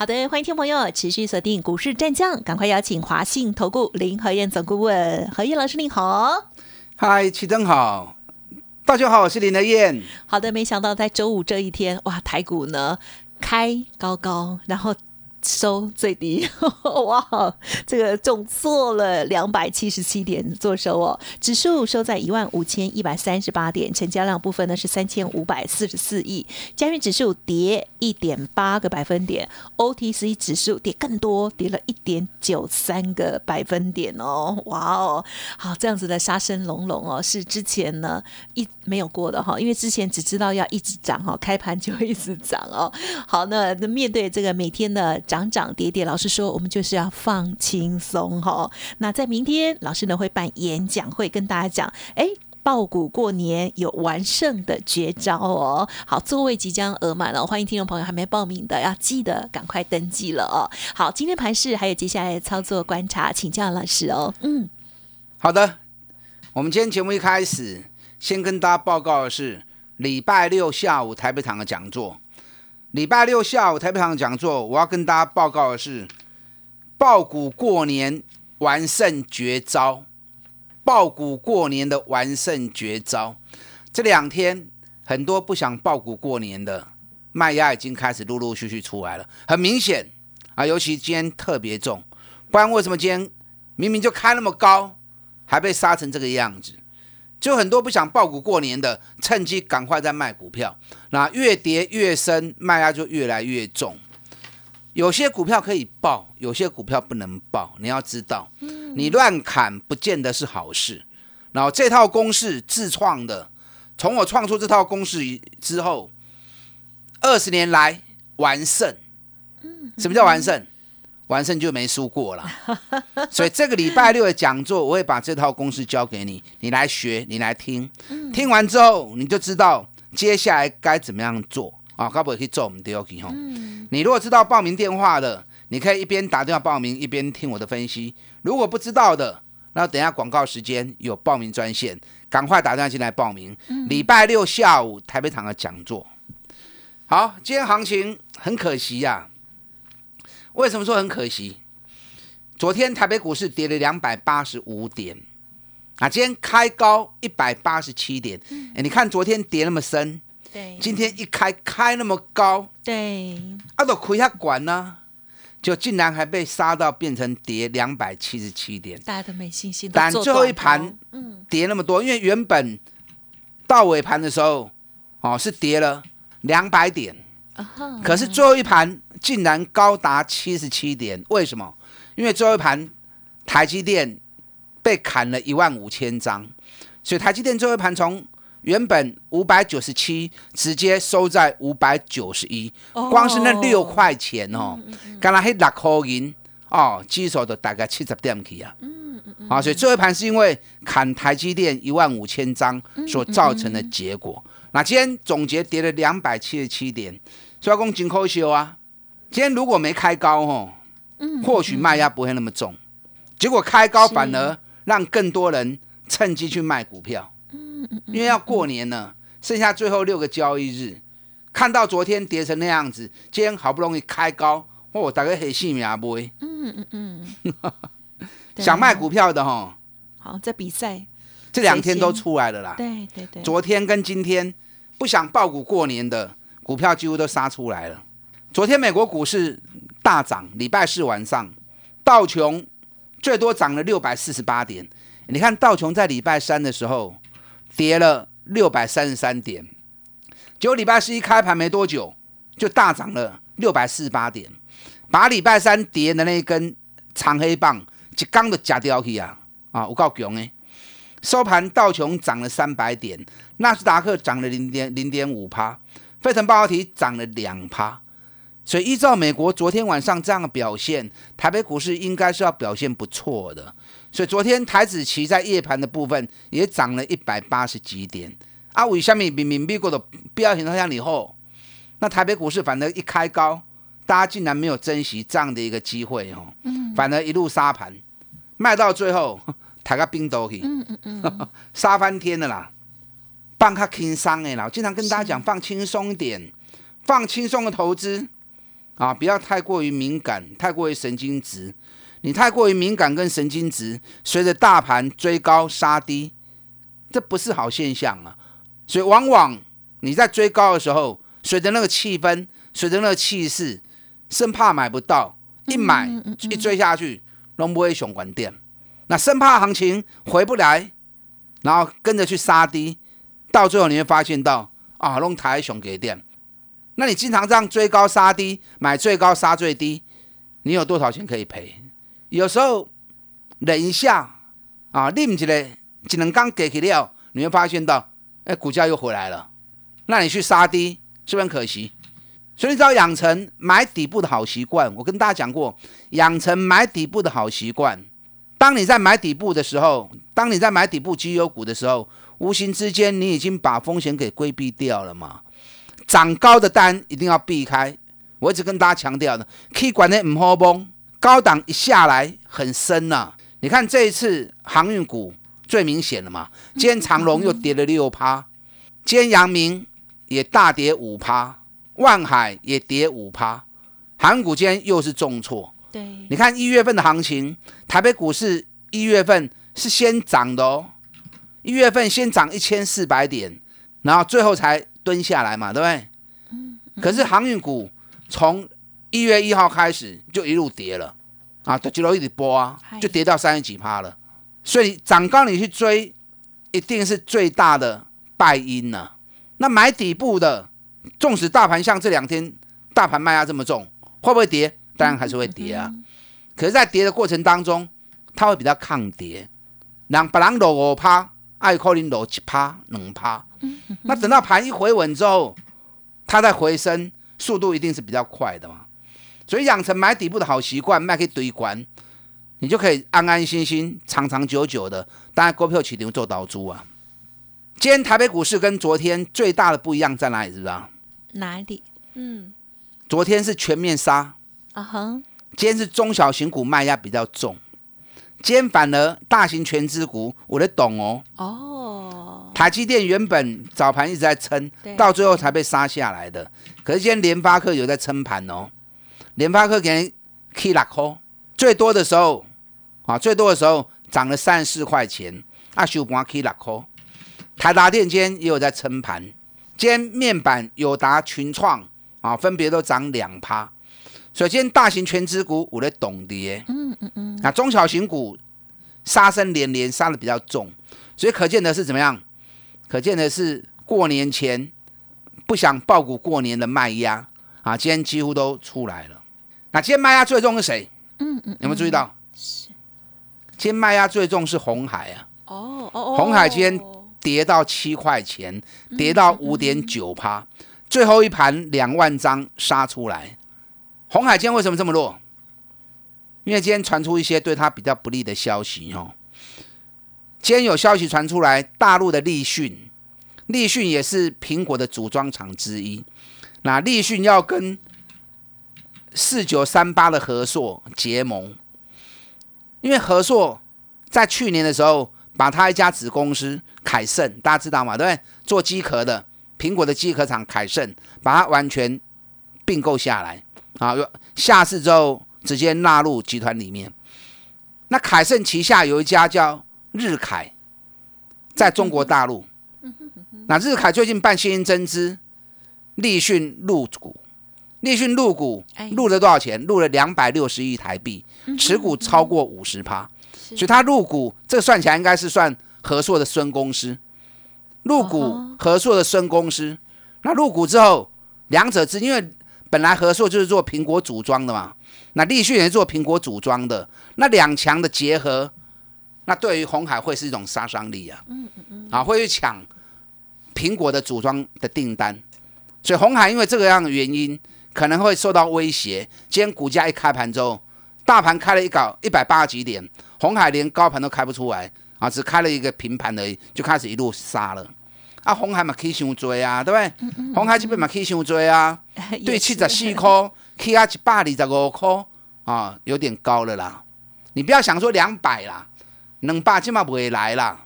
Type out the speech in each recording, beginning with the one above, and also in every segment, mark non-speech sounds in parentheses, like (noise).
好的，欢迎听众朋友持续锁定股市战将，赶快邀请华信投顾林和燕总顾问何燕老师，您好。嗨，齐正好，大家好，我是林和燕。好的，没想到在周五这一天，哇，台股呢开高高，然后。收最低，(laughs) 哇，这个重做了两百七十七点做收哦，指数收在一万五千一百三十八点，成交量部分呢是三千五百四十四亿，加元指数跌一点八个百分点，OTC 指数跌更多，跌了一点九三个百分点哦，哇哦，好，这样子的杀声隆隆哦，是之前呢一没有过的哈，因为之前只知道要一直涨哈，开盘就一直涨哦，好，那那面对这个每天的。涨涨跌跌，老师说我们就是要放轻松哈。那在明天，老师呢会办演讲会，跟大家讲，哎，爆股过年有完胜的绝招哦。好，座位即将额满了，欢迎听众朋友还没报名的，要记得赶快登记了哦。好，今天盘市还有接下来的操作观察，请教老师哦。嗯，好的，我们今天节目一开始，先跟大家报告的是礼拜六下午台北场的讲座。礼拜六下午台北场讲座，我要跟大家报告的是爆股过年完胜绝招。爆股过年的完胜绝招，这两天很多不想爆股过年的卖压已经开始陆陆续续出来了，很明显啊，尤其今天特别重，不然为什么今天明明就开那么高，还被杀成这个样子？就很多不想爆股过年的，趁机赶快在卖股票。那越跌越深，卖压就越来越重。有些股票可以爆，有些股票不能爆。你要知道，你乱砍不见得是好事。然后这套公式自创的，从我创出这套公式之后，二十年来完胜。什么叫完胜？完胜就没输过了，(laughs) 所以这个礼拜六的讲座，我会把这套公式教给你，你来学，你来听，听完之后你就知道接下来该怎么样做啊？该不可以做我们 DOK 哈？你如果知道报名电话的，你可以一边打电话报名，一边听我的分析；如果不知道的，那等下广告时间有报名专线，赶快打电话进来报名。礼拜六下午台北场的讲座，好，今天行情很可惜呀。为什么说很可惜？昨天台北股市跌了两百八十五点，啊，今天开高一百八十七点。哎，你看昨天跌那么深，对，今天一开开那么高，对，啊，都亏下管呢，就竟然还被杀到变成跌两百七十七点，大家都没信心。但最后一盘，嗯，跌那么多，因为原本到尾盘的时候，哦，是跌了两百点，可是最后一盘。竟然高达七十七点，为什么？因为最后一盘台积电被砍了一万五千张，所以台积电最后一盘从原本五百九十七直接收在五百九十一，光是那六块钱哦，刚才黑六块银哦，基手都大概七十点起啊，啊，所以最后一盘是因为砍台积电一万五千张所造成的结果。那今天总结跌了两百七十七点，所以讲真可惜啊。今天如果没开高哦，或许卖压不会那么重。结果开高反而让更多人趁机去卖股票。嗯嗯因为要过年了，剩下最后六个交易日，看到昨天跌成那样子，今天好不容易开高，哦，大概很细命不会。嗯嗯嗯。(laughs) 想卖股票的哈，好在比赛这两天都出来了啦。对对对。昨天跟今天不想爆股过年的股票几乎都杀出来了。昨天美国股市大涨，礼拜四晚上道琼最多涨了六百四十八点。你看道琼在礼拜三的时候跌了六百三十三点，结果礼拜四一开盘没多久就大涨了六百四十八点，把礼拜三跌的那一根长黑棒一刚都夹掉去啊！啊，我够强诶！收盘道琼涨了三百点，纳斯达克涨了零点零点五趴，费城半导体涨了两趴。所以依照美国昨天晚上这样的表现，台北股市应该是要表现不错的。所以昨天台子期在夜盘的部分也涨了一百八十几点。啊。为什么？明明美国的标形向以后，那台北股市反而一开高，大家竟然没有珍惜这样的一个机会哦，反而一路杀盘，卖到最后 (laughs) 抬个冰斗去，嗯嗯嗯。(laughs) 杀翻天了啦，放卡轻松的啦。我经常跟大家讲，放轻松一点，放轻松的投资啊，不要太过于敏感，太过于神经质。你太过于敏感跟神经质，随着大盘追高杀低，这不是好现象啊。所以往往你在追高的时候，随着那个气氛，随着那个气势，生怕买不到，一买一追下去，龙不会熊关店。那生怕行情回不来，然后跟着去杀低，到最后你会发现到啊，弄台熊给店。那你经常这样追高杀低，买最高杀最低，你有多少钱可以赔？有时候忍一下啊，拎起来只能刚给起了，你会发现到，哎，股价又回来了。那你去杀低，是不是很可惜？所以你只要养成买底部的好习惯。我跟大家讲过，养成买底部的好习惯。当你在买底部的时候，当你在买底部绩优股的时候，无形之间你已经把风险给规避掉了嘛。涨高的单一定要避开。我一直跟大家强调的，可以管的唔好崩。高档一下来很深呐，你看这一次航运股最明显了嘛？今天长隆又跌了六趴，今天阳明也大跌五趴，万海也跌五趴，航股今天又是重挫。对，你看一月份的行情，台北股市一月份是先涨的哦，一月份先涨一千四百点，然后最后才蹲下来嘛，对不对？可是航运股从一月一号开始就一路跌了，啊，就一直波啊，就跌到三十几趴了。所以涨高你去追，一定是最大的败因呢。那买底部的，纵使大盘像这两天大盘卖压这么重，会不会跌？当然还是会跌啊。可是，在跌的过程当中，它会比较抗跌，让把人落五趴，爱可能落七趴、两趴。那等到盘一回稳之后，它再回升，速度一定是比较快的嘛。所以养成买底部的好习惯，卖可以堆关，你就可以安安心心、长长久久的。当然，股票起牛做导猪啊。今天台北股市跟昨天最大的不一样在哪里？知道哪里？嗯，昨天是全面杀啊哈，今天是中小型股卖压比较重，今天反而大型全资股，我得懂哦。哦，台积电原本早盘一直在撑，到最后才被杀下来的。可是今天联发科有在撑盘哦。联发科给人 K 六块，最多的时候啊，最多的时候涨了三十四块钱，啊收盘 K 六块。台达电今天也有在撑盘，今天面板友达群创啊，分别都涨两趴。首先大型全资股我的懂跌，嗯嗯嗯，那中小型股杀声连连，杀的比较重，所以可见的是怎么样？可见的是过年前不想爆股过年的卖压啊，今天几乎都出来了。那今天卖压最重是谁？嗯嗯，有没有注意到？是，今天卖压最重是红海啊。哦哦哦，红海今天跌到七块钱，跌到五点九趴，最后一盘两万张杀出来。红海今天为什么这么弱？因为今天传出一些对他比较不利的消息哦。今天有消息传出来，大陆的立讯，立讯也是苹果的组装厂之一。那立讯要跟四九三八的合硕结盟，因为合硕在去年的时候，把他一家子公司凯盛，大家知道吗？对？做机壳的苹果的机壳厂凯盛，把它完全并购下来，啊，下市之后直接纳入集团里面。那凯盛旗下有一家叫日凯，在中国大陆，那日凯最近办现金增资，立讯入股。立讯入股入了多少钱？入了两百六十亿台币，持股超过五十趴，所以他入股这个算起来应该是算合硕的孙公司。入股合硕的孙公司，那入股之后，两者之因为本来和硕就是做苹果组装的嘛，那立讯也是做苹果组装的，那两强的结合，那对于红海会是一种杀伤力啊，嗯嗯嗯，啊会去抢苹果的组装的订单，所以红海因为这个样的原因。可能会受到威胁。今天股价一开盘之后，大盘开了一搞一百八十几点，红海连高盘都开不出来啊，只开了一个平盘而已，就开始一路杀了。啊，红海嘛可以伤追啊，对不对？红海这边嘛可以伤追啊，(laughs) 对，七十四块，起啊一百二十五块啊，有点高了啦。你不要想说两百啦，两百起码不会来啦。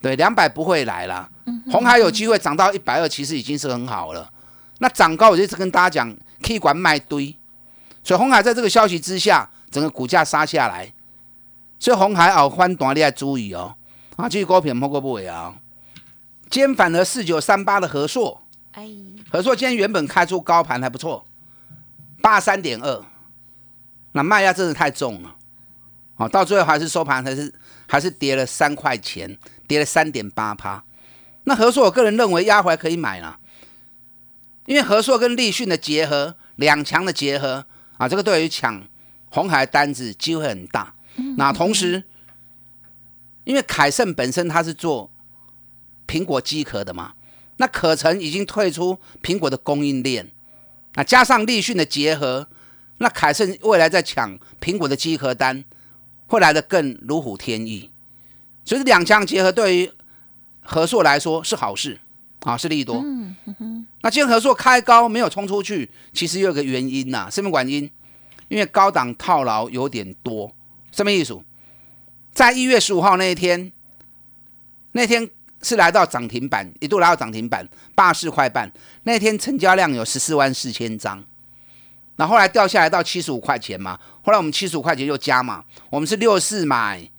对，两百不会来啦。红海有机会涨到一百二，其实已经是很好了。那涨高，我就一直跟大家讲，可以管卖堆。所以红海在这个消息之下，整个股价杀下来。所以红海哦，翻短你要注意哦。啊，这个股票莫过不会啊。今天反而四九三八的和硕，哎，和硕今天原本开出高盘还不错，八三点二，那卖压真的太重了，哦，到最后还是收盘还是还是跌了三块钱，跌了三点八趴。那和硕我个人认为压回来可以买了，因为和硕跟立讯的结合，两强的结合啊，这个对于抢红海单子机会很大。那同时，因为凯盛本身它是做。苹果机壳的嘛，那可成已经退出苹果的供应链，那加上立讯的结合，那凯盛未来在抢苹果的机壳单，会来的更如虎添翼。所以两强结合对于合硕来说是好事啊，是利多。嗯嗯。那今天合硕开高没有冲出去，其实有个原因呐，什么原因？因为高档套牢有点多。什么意思？在一月十五号那一天，那天。是来到涨停板，一度来到涨停板八十四块半。那天成交量有十四万四千张，那后来掉下来到七十五块钱嘛。后来我们七十五块钱又加嘛，我们是六四买，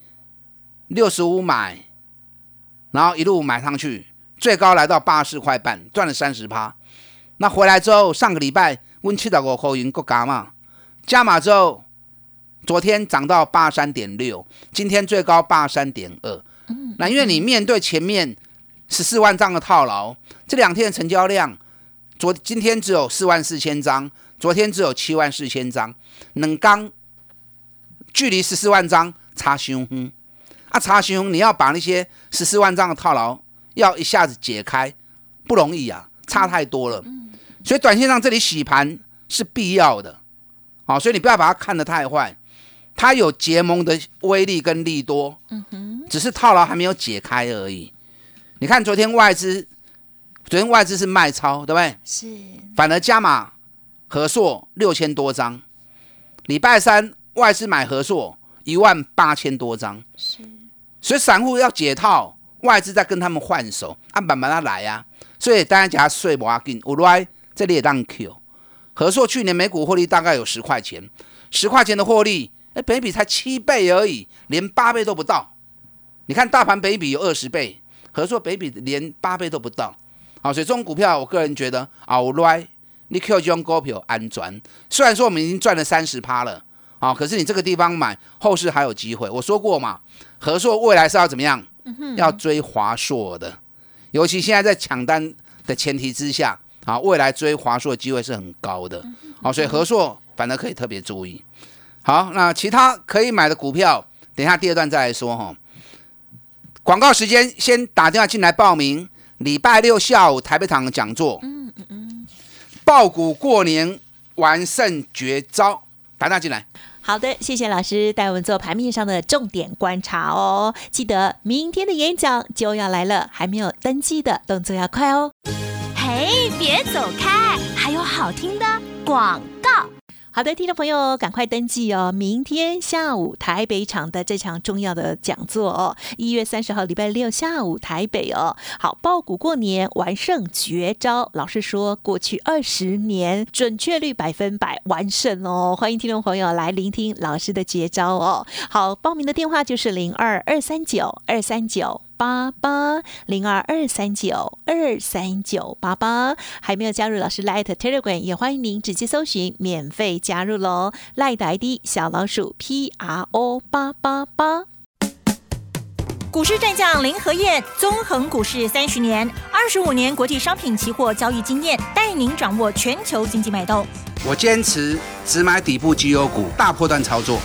六十五买，然后一路买上去，最高来到八十四块半，赚了三十趴。那回来之后，上个礼拜温七十五块银够加嘛？加码之后，昨天涨到八三点六，今天最高八三点二。那因为你面对前面十四万张的套牢，这两天的成交量，昨今天只有四万四千张，昨天只有七万四千张，冷刚距离十四万张差胸，啊差胸，你要把那些十四万张的套牢要一下子解开不容易啊，差太多了，所以短线上这里洗盘是必要的，好，所以你不要把它看得太坏。它有结盟的威力跟利多，嗯哼，只是套牢还没有解开而已。你看昨天外资，昨天外资是卖超，对不对？是。反而加码合硕六千多张，礼拜三外资买合硕一万八千多张，是。所以散户要解套，外资在跟他们换手，按板板他来呀。所以大家讲税不要紧，我来这里也当 Q。合硕去年每股获利大概有十块钱，十块钱的获利。哎，北比才七倍而已，连八倍都不到。你看大盘北比有二十倍，合作北比连八倍都不到。好，所以这种股票，我个人觉得啊，我来你 Q 就用股票安全。虽然说我们已经赚了三十趴了，啊，可是你这个地方买，后市还有机会。我说过嘛，合硕未来是要怎么样？要追华硕的，尤其现在在抢单的前提之下，啊，未来追华硕的机会是很高的。好，所以合硕反而可以特别注意。好，那其他可以买的股票，等一下第二段再来说哈。广告时间，先打电话进来报名。礼拜六下午台北场讲座，嗯嗯嗯，爆股过年完胜绝招，打电话进来。好的，谢谢老师带我们做盘面上的重点观察哦。记得明天的演讲就要来了，还没有登记的动作要快哦。嘿，别走开，还有好听的广告。好的，听众朋友，赶快登记哦！明天下午台北场的这场重要的讲座哦，一月三十号礼拜六下午台北哦。好，爆股过年完胜绝招，老师说过去二十年准确率百分百完胜哦。欢迎听众朋友来聆听老师的绝招哦。好，报名的电话就是零二二三九二三九。八八零二二三九二三九八八，还没有加入老师 Light Telegram，也欢迎您直接搜寻免费加入喽。Light ID 小老鼠 P R O 八八八。股市战将林和燕，纵横股市三十年，二十五年国际商品期货交易经验，带您掌握全球经济脉动。我坚持只买底部绩优股，大波段操作。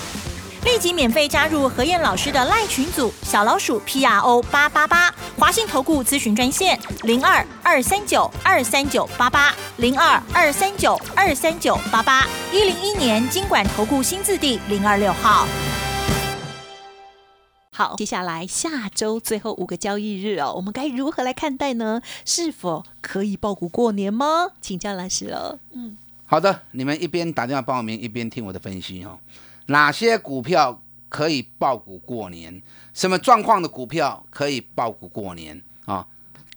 立即免费加入何燕老师的赖群组，小老鼠 P R O 八八八，华信投顾咨询专线零二二三九二三九八八零二二三九二三九八八，一零一年经管投顾新字第零二六号。好，接下来下周最后五个交易日哦，我们该如何来看待呢？是否可以报股过年吗？请教老师哦。嗯，好的，你们一边打电话报名，一边听我的分析哦。哪些股票可以爆股过年？什么状况的股票可以爆股过年啊？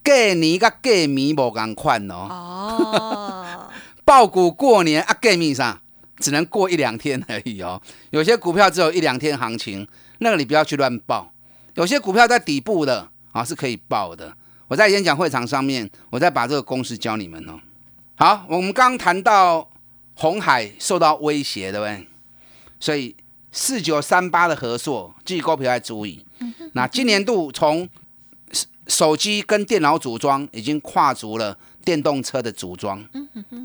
过年跟过米无共款哦。哦，(laughs) 爆股过年啊，过米上只能过一两天而已哦。有些股票只有一两天行情，那个你不要去乱报。有些股票在底部的啊是可以报的。我在演讲会场上面，我再把这个公式教你们哦。好，我们刚谈到红海受到威胁，对不对？所以四九三八的合作，记股票要注意。那今年度从手手机跟电脑组装已经跨足了电动车的组装，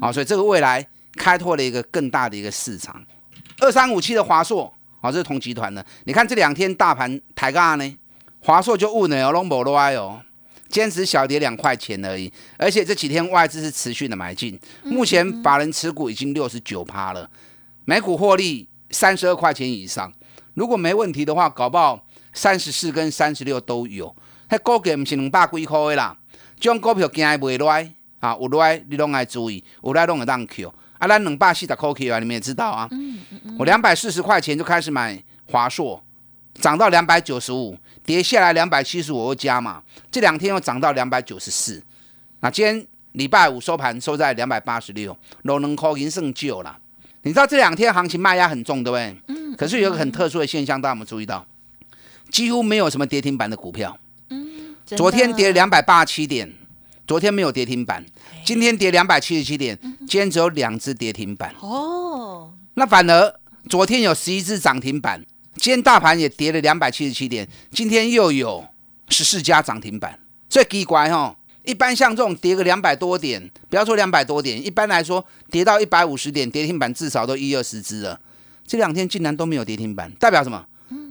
啊，所以这个未来开拓了一个更大的一个市场。二三五七的华硕，啊，这是同集团的。你看这两天大盘抬价呢，华硕就误了哦，拢无落哦，坚持小跌两块钱而已。而且这几天外资是持续的买进，目前法人持股已经六十九趴了，每股获利。三十二块钱以上，如果没问题的话，搞不好三十四跟三十六都有。迄股价唔是两百几块的啦，这种股票惊会袂来啊，有来你拢爱注意，有来拢会当 Q。啊，咱两百四十块 Q 啊，你们也知道啊。嗯嗯嗯。我两百四十块钱就开始买华硕，涨到两百九十五，跌下来两百七十五又加嘛。这两天又涨到两百九十四，那今天礼拜五收盘收在两百八十六，六两块已经算旧了。你知道这两天行情卖压很重，对不对？嗯。可是有个很特殊的现象，大家有没有注意到？几乎没有什么跌停板的股票。嗯。昨天跌两百八十七点，昨天没有跌停板。今天跌两百七十七点，今天只有两只跌停板。哦。那反而昨天有十一只涨停板，今天大盘也跌了两百七十七点，今天又有十四家涨停板。所以奇怪哈。一般像这种跌个两百多点，不要说两百多点，一般来说跌到一百五十点，跌停板至少都一二十只了。这两天竟然都没有跌停板，代表什么？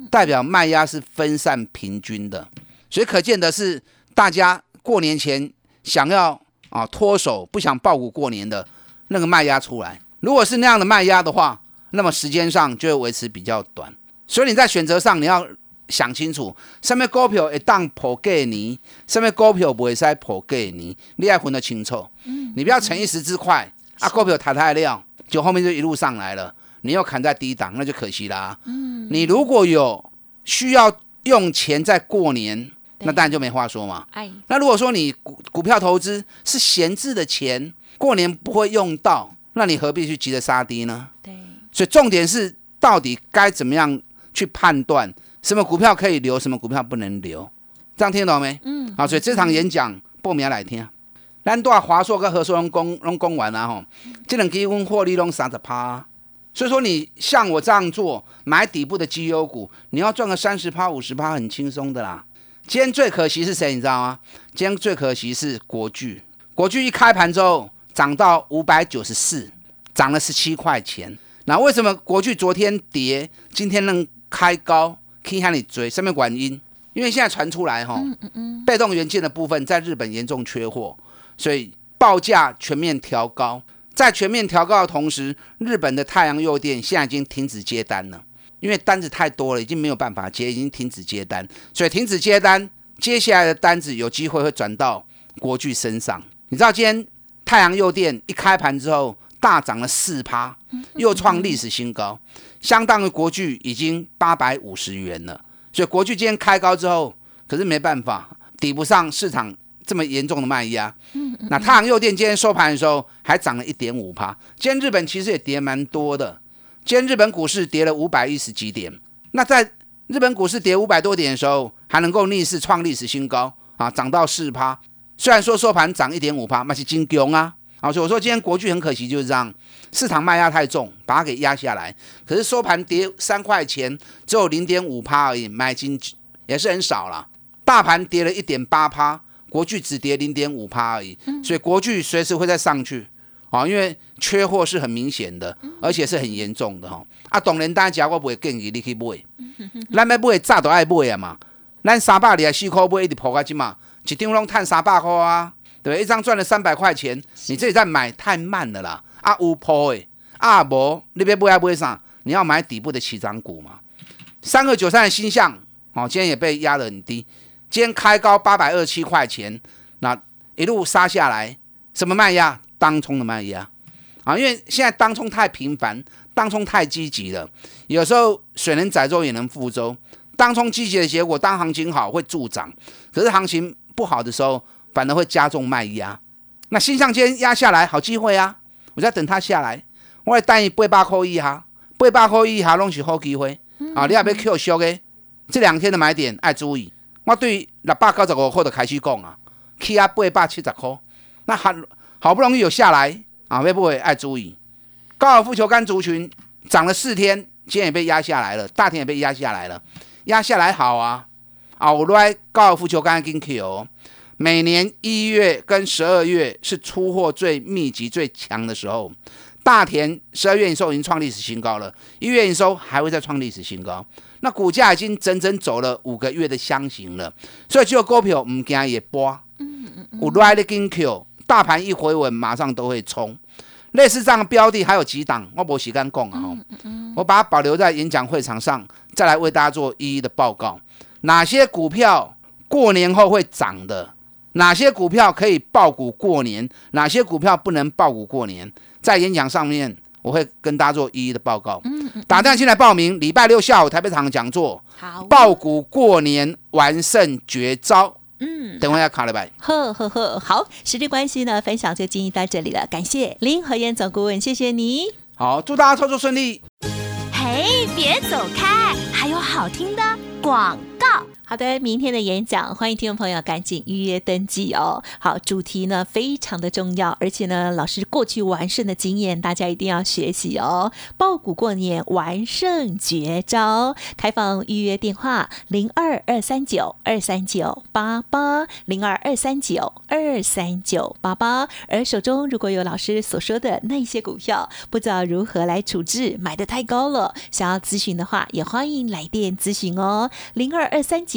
代表卖压是分散平均的。所以可见的是，大家过年前想要啊脱手，不想爆股过年的那个卖压出来。如果是那样的卖压的话，那么时间上就会维持比较短。所以你在选择上你要。想清楚，什么股票会当破过你，什么股票不会使破过你，你要分得清楚。嗯，你不要逞一时之快，啊，股票太太亮，就后面就一路上来了，你又砍在低档，那就可惜啦。嗯，你如果有需要用钱在过年，那当然就没话说嘛。哎，那如果说你股股票投资是闲置的钱，过年不会用到，那你何必去急着杀低呢？对，所以重点是到底该怎么样去判断？什么股票可以留，什么股票不能留，这样听懂没？嗯，好，所以这场演讲报名来听。咱都华硕跟和硕拢讲拢讲完了吼，这两基金获利拢三十趴，所以说你像我这样做，买底部的绩优股，你要赚个三十趴、五十趴，很轻松的啦。今天最可惜是谁？你知道吗？今天最可惜是国巨，国巨一开盘之后涨到五百九十四，涨了十七块钱。那为什么国巨昨天跌，今天能开高？可以向你追，什么原因？因为现在传出来哈，被动元件的部分在日本严重缺货，所以报价全面调高。在全面调高的同时，日本的太阳诱电现在已经停止接单了，因为单子太多了，已经没有办法接，已经停止接单。所以停止接单，接下来的单子有机会会转到国巨身上。你知道今天太阳诱电一开盘之后大涨了四趴，又创历史新高。相当于国巨已经八百五十元了，所以国巨今天开高之后，可是没办法抵不上市场这么严重的卖压。那太阳诱电今天收盘的时候还涨了一点五趴。今天日本其实也跌蛮多的，今天日本股市跌了五百一十几点。那在日本股市跌五百多点的时候，还能够逆势创历史新高啊，涨到四趴。虽然说收盘涨一点五趴，那是金强啊。好，所以我说今天国巨很可惜，就是这样，市场卖压太重，把它给压下来。可是收盘跌三块钱，只有零点五趴而已，买进也是很少了。大盘跌了一点八趴，国巨只跌零点五趴而已。所以国巨随时会再上去，啊，因为缺货是很明显的，而且是很严重的哈。啊，当然大家我不会建议你去买，咱要买早都爱买啊嘛。咱三百二十四块买一直破下去嘛，一张拢赚三百块啊，对？一张赚了三百块钱，你这里在买太慢了啦。啊，有破的，啊无，你别买啊买啥？你要买底部的起涨股嘛。三二九三的星象，哦，今天也被压得很低，今天开高八百二十七块钱，那一路杀下来，什么卖压？当冲的卖压啊，因为现在当冲太频繁，当冲太积极了，有时候水能载舟也能覆舟。当冲积极的结果，当行情好会助涨，可是行情不好的时候，反而会加重卖压。那新上间压下来，好机会啊！我在等它下来，我来带你八百块一哈，八百块一哈拢是好机会啊！你也要 Q 小的，这两天的买点爱注意。我对六百九十五块就开始讲啊，起啊八百七十块，那好好不容易有下来啊，会不会爱注意？高尔夫球杆族群涨了四天，今天也被压下来了，大田也被压下来了。压下来好啊，啊，我来高尔夫球杆跟 Q，每年一月跟十二月是出货最密集、最强的时候。大田十二月营收已经创历史新高了，一月营收还会再创历史新高。那股价已经整整走了五个月的箱型了，所以只有股票唔惊也波。嗯嗯嗯。我来的跟 Q，大盘一回稳，马上都会冲。类似这样的标的还有几档，我不时间讲啊，我把它保留在演讲会场上。再来为大家做一一的报告，哪些股票过年后会涨的？哪些股票可以爆股过年？哪些股票不能爆股过年？在演讲上面我会跟大家做一一的报告。嗯嗯。打电话进来报名，礼拜六下午台北场讲座。好。爆股过年完胜绝招。嗯。等会要卡了呗。呵呵呵，好，时间关系呢，分享就进行到这里了。感谢林和燕总顾问，谢谢你。好，祝大家操作顺利。嘿，别走开，还有好听的广告。好的，明天的演讲，欢迎听众朋友赶紧预约登记哦。好，主题呢非常的重要，而且呢，老师过去完胜的经验，大家一定要学习哦。爆股过年完胜绝招，开放预约电话零二二三九二三九八八零二二三九二三九八八。而手中如果有老师所说的那些股票，不知道如何来处置，买的太高了，想要咨询的话，也欢迎来电咨询哦，零二二三九。